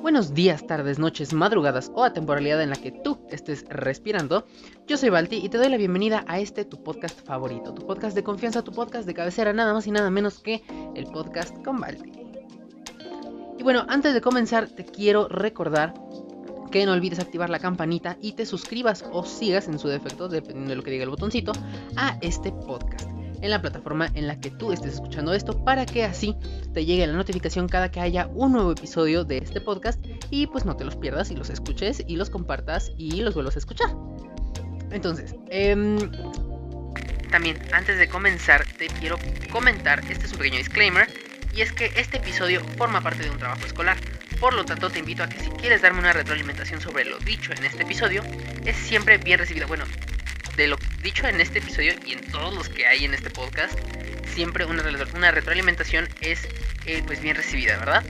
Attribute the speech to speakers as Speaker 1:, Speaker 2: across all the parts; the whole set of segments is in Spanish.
Speaker 1: Buenos días, tardes, noches, madrugadas o a temporalidad en la que tú estés respirando. Yo soy Balti y te doy la bienvenida a este tu podcast favorito, tu podcast de confianza, tu podcast de cabecera, nada más y nada menos que el podcast con Balti. Y bueno, antes de comenzar te quiero recordar que no olvides activar la campanita y te suscribas o sigas en su defecto, dependiendo de lo que diga el botoncito, a este podcast en la plataforma en la que tú estés escuchando esto para que así te llegue la notificación cada que haya un nuevo episodio de este podcast y pues no te los pierdas y los escuches y los compartas y los vuelvas a escuchar. Entonces, em, también antes de comenzar te quiero comentar, este es un pequeño disclaimer, y es que este episodio forma parte de un trabajo escolar. Por lo tanto, te invito a que si quieres darme una retroalimentación sobre lo dicho en este episodio, es siempre bien recibido. Bueno, de lo dicho en este episodio y en todos los que hay en este podcast, siempre una, una retroalimentación es eh, pues bien recibida, ¿verdad?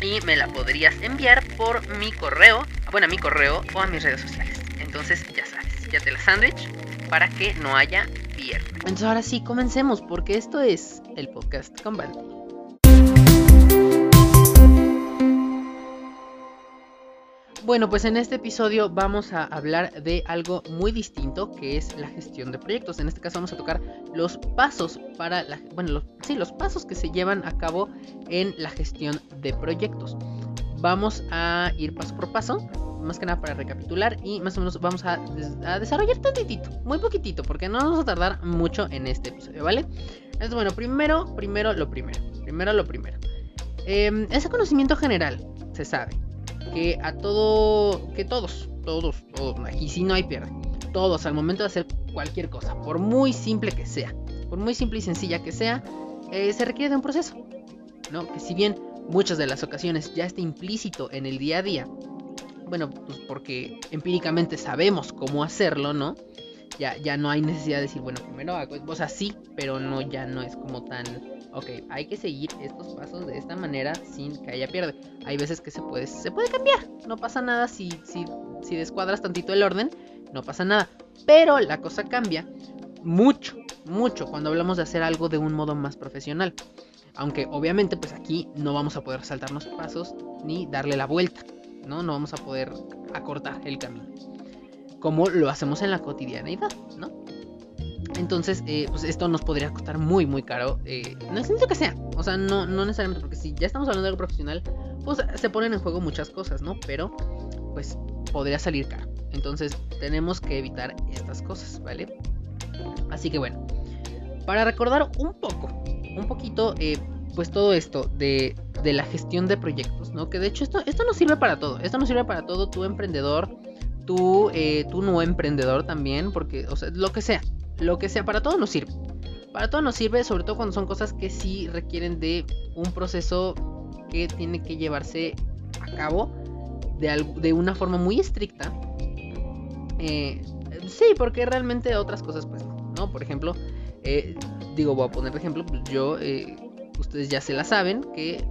Speaker 1: Y me la podrías enviar por mi correo, bueno, a mi correo o a mis redes sociales. Entonces, ya sabes, ya te la sándwich para que no haya pierde. Entonces, ahora sí, comencemos, porque esto es el podcast con. Bueno, pues en este episodio vamos a hablar de algo muy distinto que es la gestión de proyectos. En este caso vamos a tocar los pasos para la, bueno, los, sí, los pasos que se llevan a cabo en la gestión de proyectos. Vamos a ir paso por paso, más que nada para recapitular y más o menos vamos a, desarrollar tantitito, muy poquitito, porque no vamos a tardar mucho en este episodio, ¿vale? Entonces, bueno, primero, primero lo primero, primero lo primero. Em, ese conocimiento general, se sabe, a todo, que todos, todos, todos, aquí sí no hay pierde, todos al momento de hacer cualquier cosa, por muy simple que sea, por muy simple y sencilla que sea, eh, se requiere de un proceso, ¿no? Que si bien muchas de las ocasiones ya está implícito en el día a día, bueno, pues porque empíricamente sabemos cómo hacerlo, ¿no? Ya, ya no hay necesidad de decir, bueno, primero hago, o sea, sí, pero no, ya no es como tan ok, hay que seguir estos pasos de esta manera sin que haya pierde. Hay veces que se puede, se puede cambiar, no pasa nada si, si, si descuadras tantito el orden, no pasa nada. Pero la cosa cambia mucho, mucho cuando hablamos de hacer algo de un modo más profesional. Aunque obviamente pues aquí no vamos a poder saltarnos pasos ni darle la vuelta, ¿no? No vamos a poder acortar el camino. Como lo hacemos en la cotidianeidad, ¿no? Entonces, eh, pues esto nos podría costar muy, muy caro. Eh, no es que sea. O sea, no, no necesariamente, porque si ya estamos hablando de algo profesional, pues se ponen en juego muchas cosas, ¿no? Pero, pues, podría salir caro. Entonces, tenemos que evitar estas cosas, ¿vale? Así que bueno, para recordar un poco, un poquito, eh, pues todo esto de, de, la gestión de proyectos, ¿no? Que de hecho esto, esto nos sirve para todo. Esto nos sirve para todo, tu emprendedor, tú, tú no emprendedor también, porque, o sea, lo que sea lo que sea, para todo nos sirve. Para todo nos sirve, sobre todo cuando son cosas que sí requieren de un proceso que tiene que llevarse a cabo de, de una forma muy estricta. Eh, sí, porque realmente otras cosas pues no, Por ejemplo, eh, digo, voy a poner de ejemplo, yo, eh, ustedes ya se la saben, que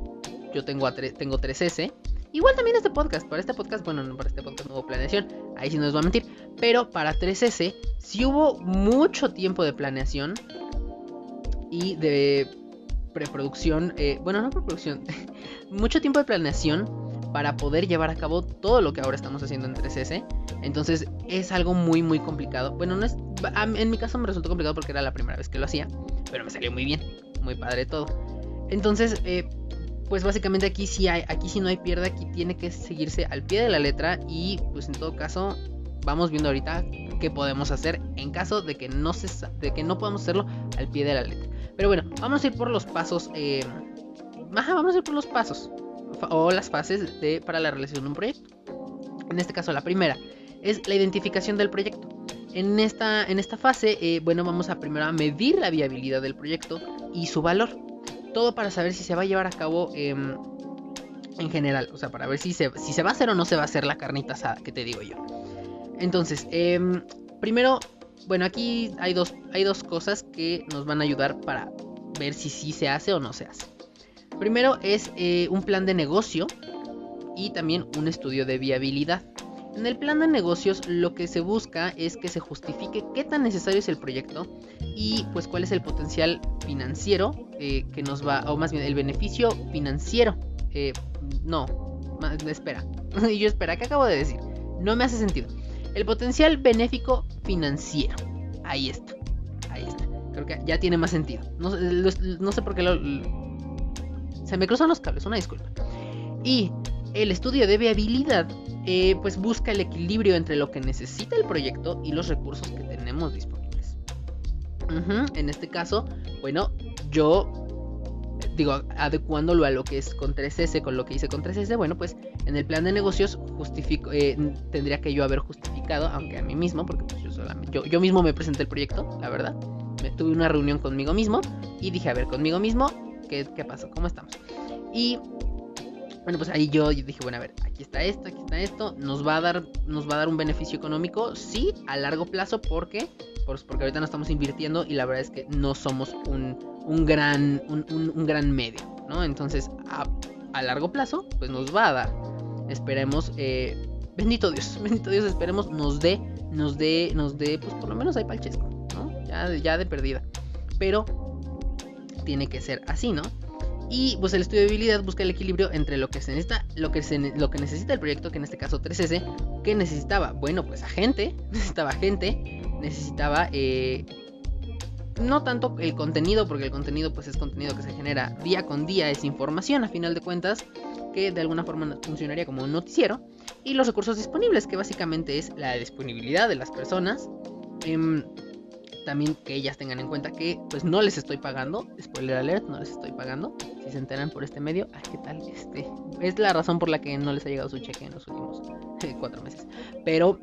Speaker 1: yo tengo, a tengo 3S Igual también este podcast, para este podcast, bueno, no para este podcast no hubo planeación, ahí sí no les voy a mentir, pero para 3S sí hubo mucho tiempo de planeación y de preproducción, eh, bueno, no preproducción, mucho tiempo de planeación para poder llevar a cabo todo lo que ahora estamos haciendo en 3S. Entonces es algo muy muy complicado. Bueno, no es en mi caso me resultó complicado porque era la primera vez que lo hacía, pero me salió muy bien, muy padre todo. Entonces, eh, pues básicamente aquí sí hay, aquí sí no hay pierde, aquí tiene que seguirse al pie de la letra y pues en todo caso vamos viendo ahorita qué podemos hacer en caso de que no se de que no podamos hacerlo al pie de la letra. Pero bueno, vamos a ir por los pasos, eh, vamos a ir por los pasos o las fases de, para la realización de un proyecto. En este caso la primera es la identificación del proyecto. En esta, en esta fase, eh, bueno, vamos a primero a medir la viabilidad del proyecto y su valor todo para saber si se va a llevar a cabo em, en general. O sea, para ver si se, va a hacer o no se va a hacer la carnita asada, que te digo yo. Entonces, em, primero, bueno, aquí hay dos, hay dos cosas que nos van a ayudar para ver si sí se hace o no se hace. Primero es eh, un plan de negocio y también un estudio de viabilidad. En el plan de negocios lo que se busca es que se justifique qué tan necesario es el proyecto y pues cuál es el potencial financiero eh, que nos va, o más bien el beneficio financiero, eh, no, espera. yo, espera, ¿qué acabo de decir? No me hace sentido. El potencial benéfico financiero. Ahí está. Ahí está. Creo que ya tiene más sentido. No sé por qué lo, Se me cruzan los cables, una disculpa. Y el estudio de viabilidad eh, pues busca el equilibrio entre lo que necesita el proyecto y los recursos que tenemos disponibles. En este caso, bueno, yo digo, adecuándolo a lo que es con 3S, con lo que hice con 3S, bueno, pues en el plan de negocios justifico, eh, tendría que yo haber justificado, aunque a mí mismo, porque pues, yo, solamente, yo, mismo me presenté el proyecto, la verdad. Me, tuve una reunión conmigo mismo y dije, a ver, conmigo mismo, ¿qué, qué pasó? ¿Cómo estamos? Y bueno, pues ahí yo dije, bueno, a ver, aquí está esto, aquí está esto, nos va a dar, nos va a dar un beneficio económico, sí, a largo plazo, porque, pues porque ahorita no estamos invirtiendo y la verdad es que no somos un, un gran, un, gran medio, ¿no? Entonces, a, largo plazo, pues nos va a dar. Esperemos, eh, bendito Dios, bendito Dios, esperemos nos dé, nos dé, nos dé, pues por lo menos hay palchesco, ¿no? Ya, ya de perdida. Pero tiene que ser así, ¿no? Y pues el estudio de habilidad busca el equilibrio entre lo que se necesita, lo que, se, lo que necesita el proyecto, que en este caso 3S, que necesitaba, bueno, pues a gente, necesitaba gente, necesitaba eh, no tanto el contenido, porque el contenido pues es contenido que se genera día con día, es información a final de cuentas, que de alguna forma funcionaría como un noticiero, y los recursos disponibles, que básicamente es la disponibilidad de las personas. Em, también que ellas tengan en cuenta que pues no les estoy pagando, spoiler alert, no les estoy pagando. Si se enteran por este medio, ay, ¿qué tal? Este es la razón por la que no les ha llegado su cheque en los últimos cuatro meses. Pero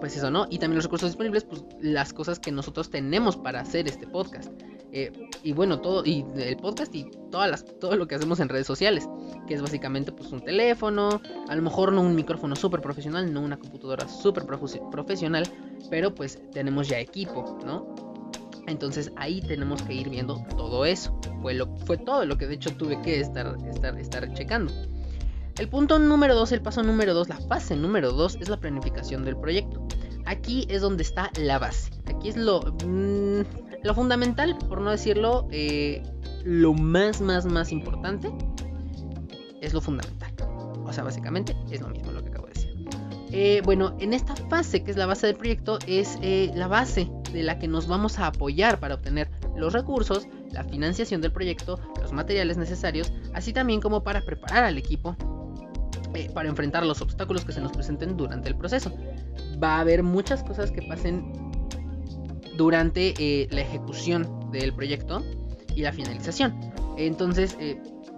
Speaker 1: pues eso, ¿no? Y también los recursos disponibles, pues las cosas que nosotros tenemos para hacer este podcast. Eh, y bueno, todo, y el podcast y todas las, todo lo que hacemos en redes sociales, que es básicamente pues un teléfono, a lo mejor no un micrófono súper profesional, no una computadora súper profesional, pero pues tenemos ya equipo, ¿no? Entonces ahí tenemos que ir viendo todo eso. Fue, lo, fue todo lo que de hecho tuve que estar, estar, estar checando. El punto número 2, el paso número 2, la fase número 2 es la planificación del proyecto. Aquí es donde está la base. Aquí es lo, mm, lo fundamental, por no decirlo, eh, lo más, más, más importante. Es lo fundamental. O sea, básicamente es lo mismo Eh, bueno, en esta fase, que es la base del proyecto, es eh, la base de la que nos vamos a apoyar para obtener los recursos, la financiación del proyecto, los materiales necesarios, así también como para preparar al equipo eh, para enfrentar los obstáculos que se nos presenten durante el proceso. Va a haber muchas cosas que pasen durante la ejecución del proyecto y la finalización. Entonces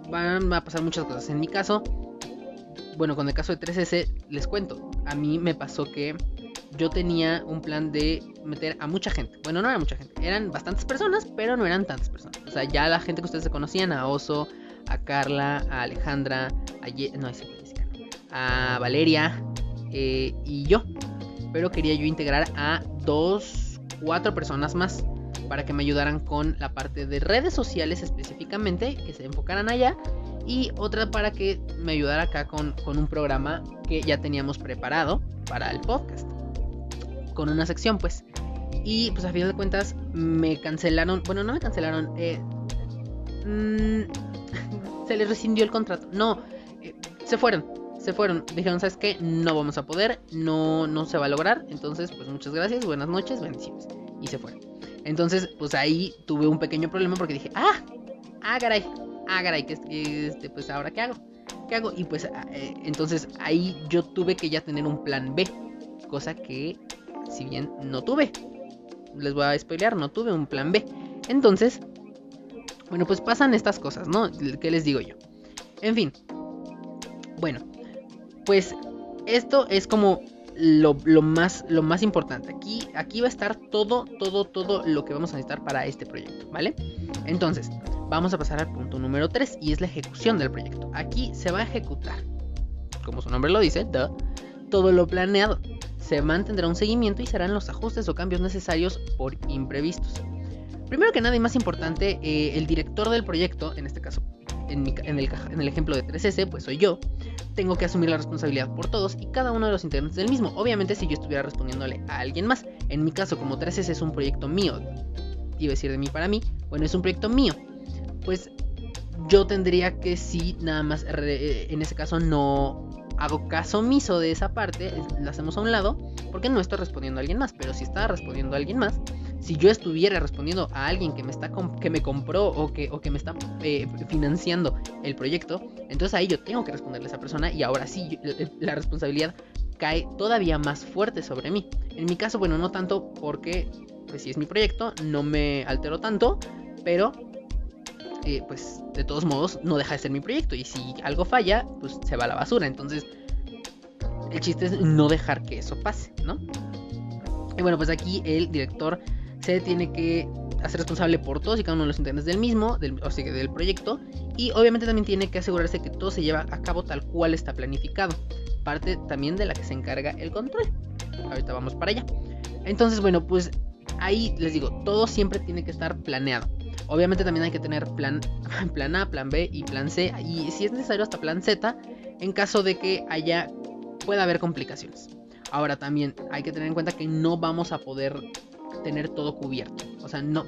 Speaker 1: van a pasar muchas cosas. En mi caso, bueno, con el caso de 3S les cuento. A mí me pasó que yo tenía un plan de meter a mucha gente. Bueno, no era mucha gente, eran bastantes personas, pero no eran tantas personas. O sea, ya la gente que ustedes se conocían, a Oso, a Carla, a Alejandra, a no, a Valeria eh, y yo. Pero quería yo integrar a dos, cuatro personas más para que me ayudaran con la parte de redes sociales específicamente, que se enfocaran allá, y otra para que me ayudara acá con, con un programa que ya teníamos preparado para el podcast, con una sección pues. Y pues a fin de cuentas me cancelaron, bueno, no me cancelaron, eh, mm, se les rescindió el contrato, no, eh, se fueron, se fueron. Dijeron, ¿sabes qué? No vamos a poder, no, no se va a lograr. Entonces, pues muchas gracias, buenas noches, bendiciones. Y se fueron. Entonces, pues ahí tuve un pequeño problema porque dije, ah, ah, caray, ah, caray, que este, pues ahora qué hago, qué hago. Y pues ah, eh, entonces ahí yo tuve que ya tener un plan B, cosa que si bien no tuve, les voy a spoilear, no tuve un plan B. Entonces, bueno, pues pasan estas cosas, ¿no? ¿Qué les digo yo? En fin, bueno, pues esto es como lo, más, lo más importante. Aquí, aquí va a estar todo, todo, todo lo que vamos a necesitar para este proyecto, ¿vale? Entonces, vamos a pasar al punto número 3 y es la ejecución del proyecto. Aquí se va a ejecutar, como su nombre lo dice, todo lo planeado. Se mantendrá un seguimiento y serán los ajustes o cambios necesarios por imprevistos. Primero que nada y más importante, eh, el director del proyecto, en este caso en, el, en el ejemplo de 3S, pues soy yo, tengo que asumir la responsabilidad por todos y cada uno de los integrantes del mismo. Obviamente si yo estuviera respondiéndole a alguien más. En mi caso, como 3S es un proyecto mío, iba a decir de mí para mí, bueno, es un proyecto mío. Pues yo tendría que sí, nada más, en ese caso no, hago caso omiso de esa parte, la hacemos a un lado, porque no estoy respondiendo a alguien más. Pero si está respondiendo a alguien más, si yo estuviera respondiendo a alguien que me está que me compró o que, o que me está eh, financiando el proyecto, entonces ahí yo tengo que responderle a esa persona y ahora sí la responsabilidad cae todavía más fuerte sobre mí. En mi caso, bueno, no tanto porque pues si es mi proyecto, no me altero tanto, pero eh, pues de todos modos no deja de ser mi proyecto y si algo falla, pues se va a la basura. Entonces, el chiste es no dejar que eso pase, ¿no? Y bueno, pues aquí el director se tiene que hacer responsable por todos y cada uno de los integrantes del mismo, del, o sea, del proyecto, y obviamente también tiene que asegurarse que todo se lleva a cabo tal cual está planificado, parte también de la que se encarga el control. Ahorita vamos para allá. Entonces, bueno, pues ahí les digo, todo siempre tiene que estar planeado. Obviamente también hay que tener plan, plan A, plan B y plan C, y si es necesario hasta plan Z, en caso de que haya, pueda haber complicaciones. Ahora también hay que tener en cuenta que no vamos a poder tener todo cubierto. O sea, no.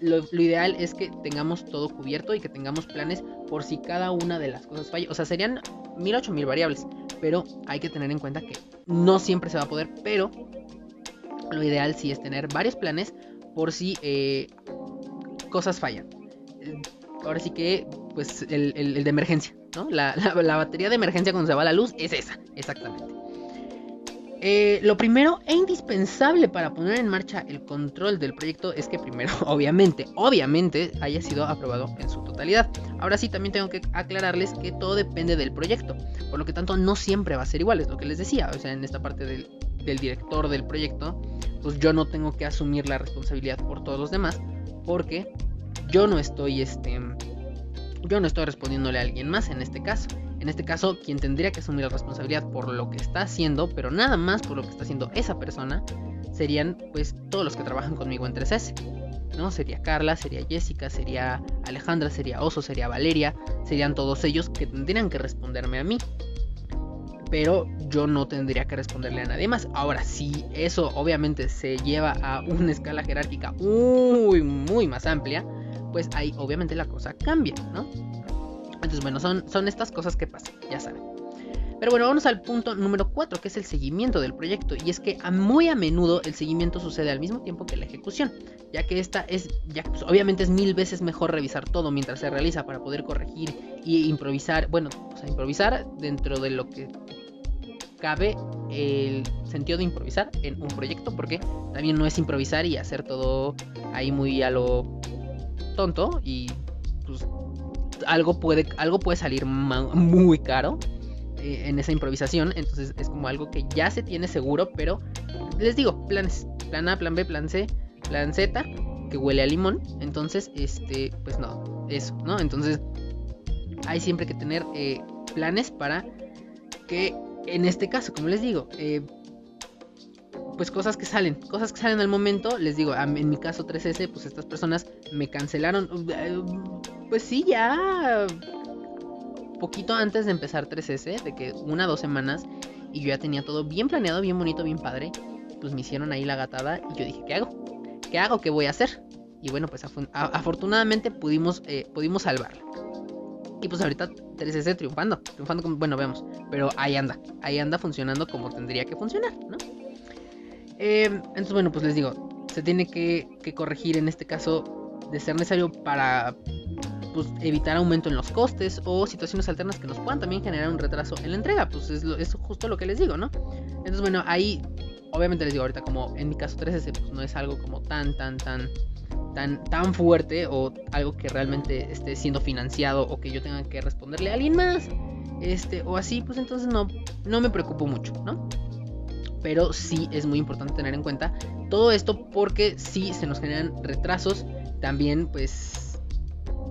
Speaker 1: Lo, ideal es que tengamos todo cubierto y que tengamos planes por si cada una de las cosas falla. O sea, serían mil ocho mil variables. Pero hay que tener en cuenta que no siempre se va a poder. Pero lo ideal sí es tener varios planes por si eh, cosas fallan. Ahora sí que, pues, el, de emergencia, ¿no? La, la batería de emergencia cuando se va la luz es esa, exactamente. Eh, lo primero e indispensable para poner en marcha el control del proyecto es que primero, obviamente, obviamente, haya sido aprobado en su totalidad. Ahora sí, también tengo que aclararles que todo depende del proyecto, por lo que tanto no siempre va a ser igual, es lo que les decía, o sea, en esta parte del, director del proyecto, pues yo no tengo que asumir la responsabilidad por todos los demás, porque yo no estoy, este, yo no estoy respondiéndole a alguien más en este caso. En este caso, quien tendría que asumir la responsabilidad por lo que está haciendo, pero nada más por lo que está haciendo esa persona, serían pues todos los que trabajan conmigo en 3S. ¿no? Sería Carla, sería Jessica, sería Alejandra, sería Oso, sería Valeria, serían todos ellos que tendrían que responderme a mí. Pero yo no tendría que responderle a nadie más. Ahora, si eso obviamente se lleva a una escala jerárquica muy, muy más amplia, pues ahí obviamente la cosa cambia, ¿no? Entonces, bueno, son, son estas cosas que pasan, ya saben. Pero bueno, vamos al punto número 4, que es el seguimiento del proyecto. Y es que muy a menudo el seguimiento sucede al mismo tiempo que la ejecución, ya que esta es, ya pues, obviamente es mil veces mejor revisar todo mientras se realiza para poder corregir y improvisar, bueno, o sea, improvisar dentro de lo que cabe el sentido de improvisar en un proyecto, porque también no es improvisar y hacer todo ahí muy a lo tonto y pues algo puede, algo puede salir muy caro eh, en esa improvisación. Entonces es como algo que ya se tiene seguro, pero les digo, planes. Plan A, plan B, plan C, plan Z, que huele a limón. Entonces, este, pues no, eso, ¿no? Entonces hay siempre que tener eh, planes para que en este caso, como les digo, eh, pues cosas que salen, cosas que salen al momento, les digo, en mi caso 3S, pues estas personas me cancelaron, pues sí, ya poquito antes de empezar 3S, de que una dos semanas, y yo ya tenía todo bien planeado, bien bonito, bien padre, pues me hicieron ahí la gatada y yo dije, ¿qué hago? ¿Qué hago? ¿Qué voy a hacer? Y bueno, pues afortunadamente pudimos, eh, pudimos salvarlo. Y pues ahorita 3S triunfando, triunfando como, bueno, vemos, pero ahí anda, ahí anda funcionando como tendría que funcionar, ¿no? Eh, entonces, bueno, pues les digo, se tiene que, corregir en este caso de ser necesario para pues, evitar aumento en los costes o situaciones alternas que nos puedan también generar un retraso en la entrega. Pues es, es justo lo que les digo, ¿no? Entonces, bueno, ahí obviamente les digo ahorita como en mi caso 3S pues no es algo como tan, tan, tan, tan, tan fuerte o algo que realmente esté siendo financiado o que yo tenga que responderle a alguien más. Este, o así, pues entonces no, no me preocupo mucho, ¿no? pero sí es muy importante tener en cuenta todo esto porque si se nos generan retrasos, también pues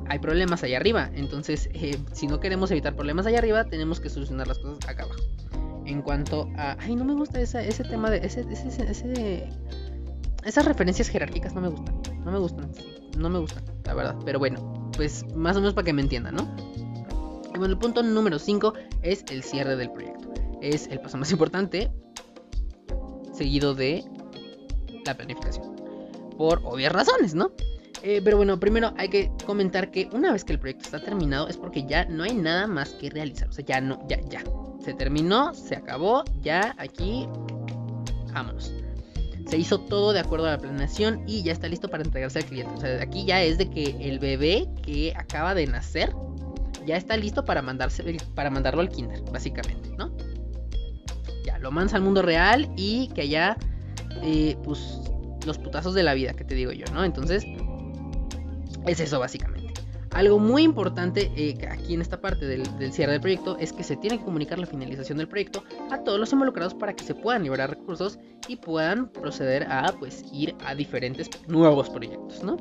Speaker 1: hay problemas allá arriba. Entonces, eh, si no queremos evitar problemas allá arriba, tenemos que solucionar las cosas acá abajo. En cuanto a... Ay, no me gusta ese tema de... Ese, ese, esas referencias jerárquicas no me gustan. No me gustan. No me gustan, la verdad. Pero bueno, pues más o menos para que me entiendan, ¿no? Y bueno, el punto número 5 es el cierre del proyecto. Es el paso más importante seguido de la planificación. Por obvias razones, ¿no? Eh, pero bueno, primero hay que comentar que una vez que el proyecto está terminado es porque ya no hay nada más que realizar. O sea, ya no, ya, ya. se terminó, se acabó, ya aquí, vámonos. Se hizo todo de acuerdo a la planeación y ya está listo para entregarse al cliente. O sea, aquí ya es de que el bebé que acaba de nacer ya está listo para, mandarse, para mandarlo al kinder, básicamente, ¿no? Ya, lo mandas al mundo real y que allá, eh, pues, los putazos de la vida, que te digo yo, ¿no? Entonces, es eso básicamente. Algo muy importante eh, aquí en esta parte del, cierre del proyecto es que se tiene que comunicar la finalización del proyecto a todos los involucrados para que se puedan liberar recursos y puedan proceder a pues ir a diferentes nuevos proyectos, ¿no?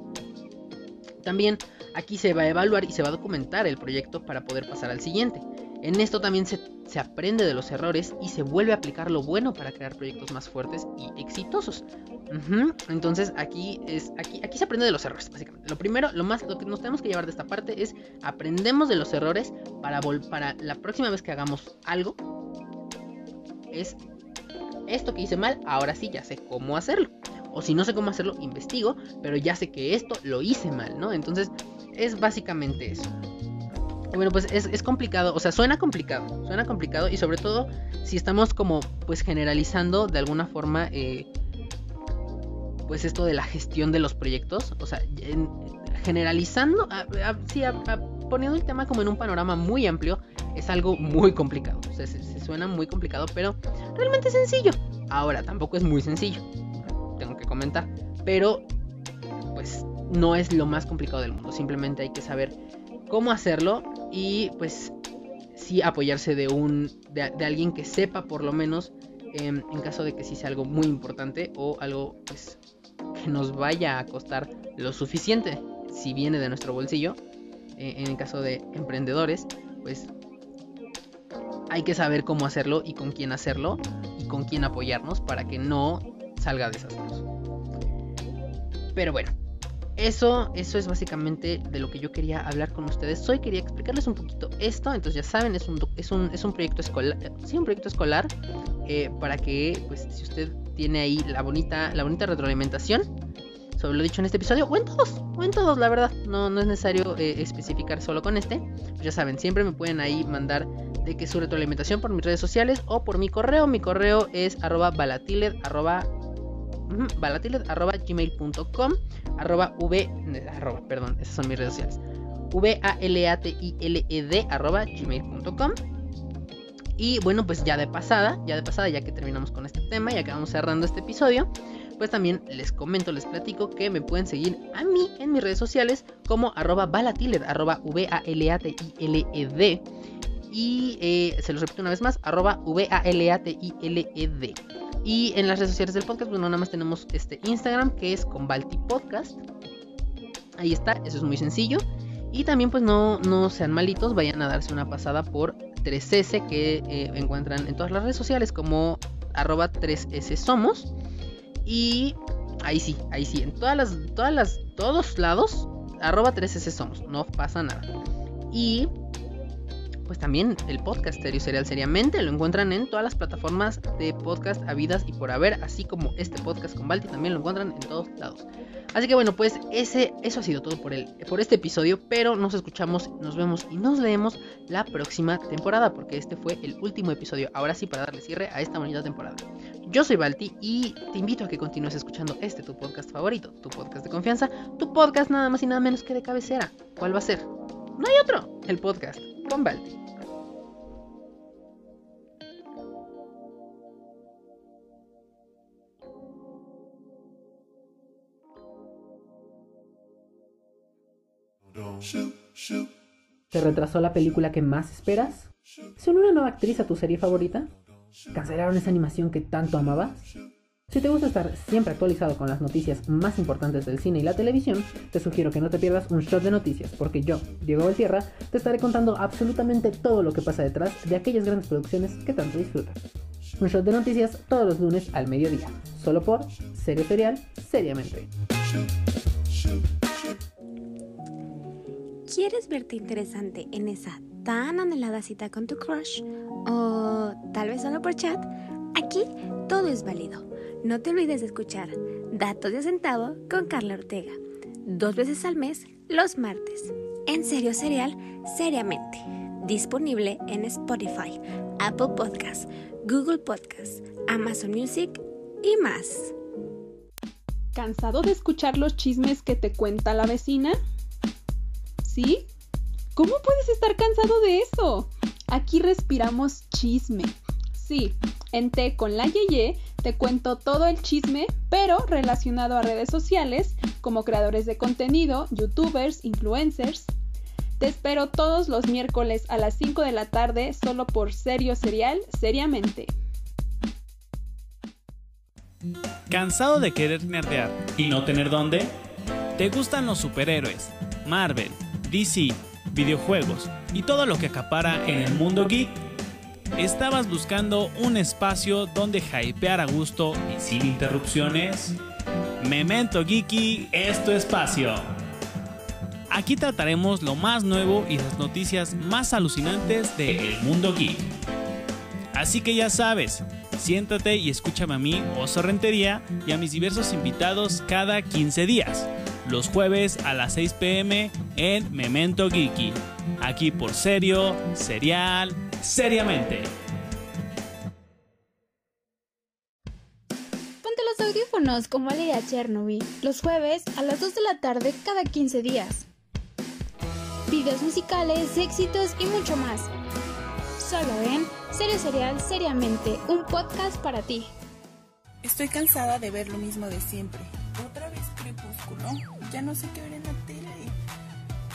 Speaker 1: También aquí se va a evaluar y se va a documentar el proyecto para poder pasar al siguiente. En esto también se, aprende de los errores y se vuelve a aplicar lo bueno para crear proyectos más fuertes y exitosos. Entonces aquí es aquí, aquí se aprende de los errores, básicamente. Lo primero, lo más, lo que nos tenemos que llevar de esta parte es aprendemos de los errores para, para la próxima vez que hagamos algo. Es esto que hice mal, ahora sí ya sé cómo hacerlo. O si no sé cómo hacerlo, investigo, pero ya sé que esto lo hice mal, ¿no? Entonces es básicamente eso. Bueno, pues es, complicado, o sea, suena complicado, suena complicado y sobre todo si estamos como pues generalizando de alguna forma eh, pues esto de la gestión de los proyectos, o sea, generalizando, sí, poniendo el tema como en un panorama muy amplio, es algo muy complicado, o sea, se, suena muy complicado, pero realmente es sencillo. Ahora, tampoco es muy sencillo, tengo que comentar, pero pues no es lo más complicado del mundo, simplemente hay que saber cómo hacerlo y pues sí apoyarse de un de, alguien que sepa por lo menos em, en caso de que sí sea algo muy importante o algo pues que nos vaya a costar lo suficiente si viene de nuestro bolsillo e, en el caso de emprendedores pues hay que saber cómo hacerlo y con quién hacerlo y con quién apoyarnos para que no salga desastroso. Pero bueno eso, eso es básicamente de lo que yo quería hablar con ustedes. Hoy quería explicarles un poquito esto. Entonces ya saben, es un, es un, es un proyecto escolar. Sí, un proyecto escolar. Eh, para que, pues, si usted tiene ahí la bonita, la bonita retroalimentación sobre lo dicho en este episodio, o en todos, o en todos, la verdad. No, no es necesario eh, especificar solo con este. Pues ya saben, siempre me pueden ahí mandar de que su retroalimentación por mis redes sociales o por mi correo. Mi correo es arroba balatiled gmail.com arroba v arroba, perdón, esas son mis redes sociales v a l a t i l e d arroba gmail.com y bueno pues ya de pasada ya de pasada ya que terminamos con este tema ya que vamos cerrando este episodio pues también les comento, les platico que me pueden seguir a mí en mis redes sociales como arroba valatiled, arroba V-A-L-A-T-I-L-E-D. Y eh, se los repito una vez más, arroba V-A-L-A-T-I-L-E-D. Y en las redes sociales del podcast, bueno, nada más tenemos este Instagram que es con Podcast. Ahí está, eso es muy sencillo. Y también pues no, no sean malitos, vayan a darse una pasada por 3S que eh, encuentran en todas las redes sociales como arroba 3S Somos. Y ahí sí, ahí sí, en todas las, todas las, todos lados, arroba 3S Somos, no pasa nada. Y pues también el podcast Serio Serial Seriamente lo encuentran en todas las plataformas de podcast habidas y por haber, así como este podcast con Balti también lo encuentran en todos lados. Así que bueno, pues ese, eso ha sido todo por, el, por este episodio, pero nos escuchamos, nos vemos y nos leemos la próxima temporada, porque este fue el último episodio, ahora sí para darle cierre a esta bonita temporada. Yo soy Balti y te invito a que continúes escuchando este tu podcast favorito, tu podcast de confianza, tu podcast nada más y nada menos que de cabecera. ¿Cuál va a ser? No hay otro, el podcast con Balti. ¿Te retrasó la película que más esperas? ¿Se una nueva actriz a tu serie favorita? ¿Cancelaron esa animación que tanto amabas? Si te gusta estar siempre actualizado con las noticias más importantes del cine y la televisión, te sugiero que no te pierdas un shot de noticias, porque yo, Diego Valtierra, te estaré contando absolutamente todo lo que pasa detrás de aquellas grandes producciones que tanto disfrutas. Un shot de noticias todos los lunes al mediodía, solo por Serie Serial, seriamente.
Speaker 2: ¿Quieres verte interesante en esa tan anhelada cita con tu crush? ¿O tal vez solo por chat? Aquí todo es válido. No te olvides de escuchar Datos de Centavo con Carla Ortega. Dos veces al mes, los martes. En serio serial, seriamente. Disponible en Spotify, Apple Podcasts, Google Podcasts, Amazon Music y más.
Speaker 3: ¿Cansado de escuchar los chismes que te cuenta la vecina? ¿Sí? ¿Cómo puedes estar cansado de eso? Aquí respiramos chisme. Sí, en Té con la Yeye te cuento todo el chisme, pero relacionado a redes sociales, como creadores de contenido, youtubers, influencers. Te espero todos los miércoles a las 5 de la tarde solo por Serio Serial, seriamente.
Speaker 4: ¿Cansado de querer nerdear y no tener dónde? ¿Te gustan los superhéroes, Marvel, DC, videojuegos y todo lo que acapara en el mundo geek? ¿Estabas buscando un espacio donde hypear a gusto y sin interrupciones? Memento Geeky es tu espacio. Aquí trataremos lo más nuevo y las noticias más alucinantes del mundo geek. Así que ya sabes, siéntate y escúchame a mí, Oso Rentería, y a mis diversos invitados cada 15 días, los jueves a las 6 pm en Memento Geeky, aquí por Serio, Serial, Seriamente.
Speaker 5: Ponte los audífonos como a Chernobyl, los jueves a las 2 de la tarde cada 15 días. Videos musicales, éxitos y mucho más. Solo en Serio Serial Seriamente, un podcast para ti.
Speaker 6: Estoy cansada de ver lo mismo de siempre. Otra vez crepúsculo. Ya no sé qué ver en la tele.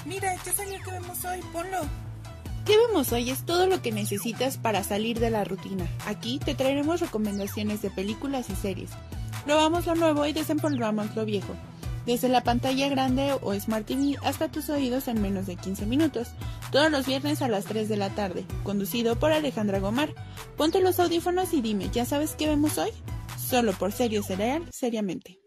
Speaker 6: Mira, ya salió que vemos hoy, ponlo. ¿Qué vemos hoy? Es todo lo que necesitas para salir de la rutina. Aquí te traeremos recomendaciones de películas y series. Probamos lo nuevo y desempolvamos lo viejo. Desde la pantalla grande o Smart TV hasta tus oídos en menos de 15 minutos. Todos los viernes a las 3 de la tarde. Conducido por Alejandra Gomar. Ponte los audífonos y dime, ¿ya sabes qué vemos hoy? Solo por Serio Cereal, seriamente.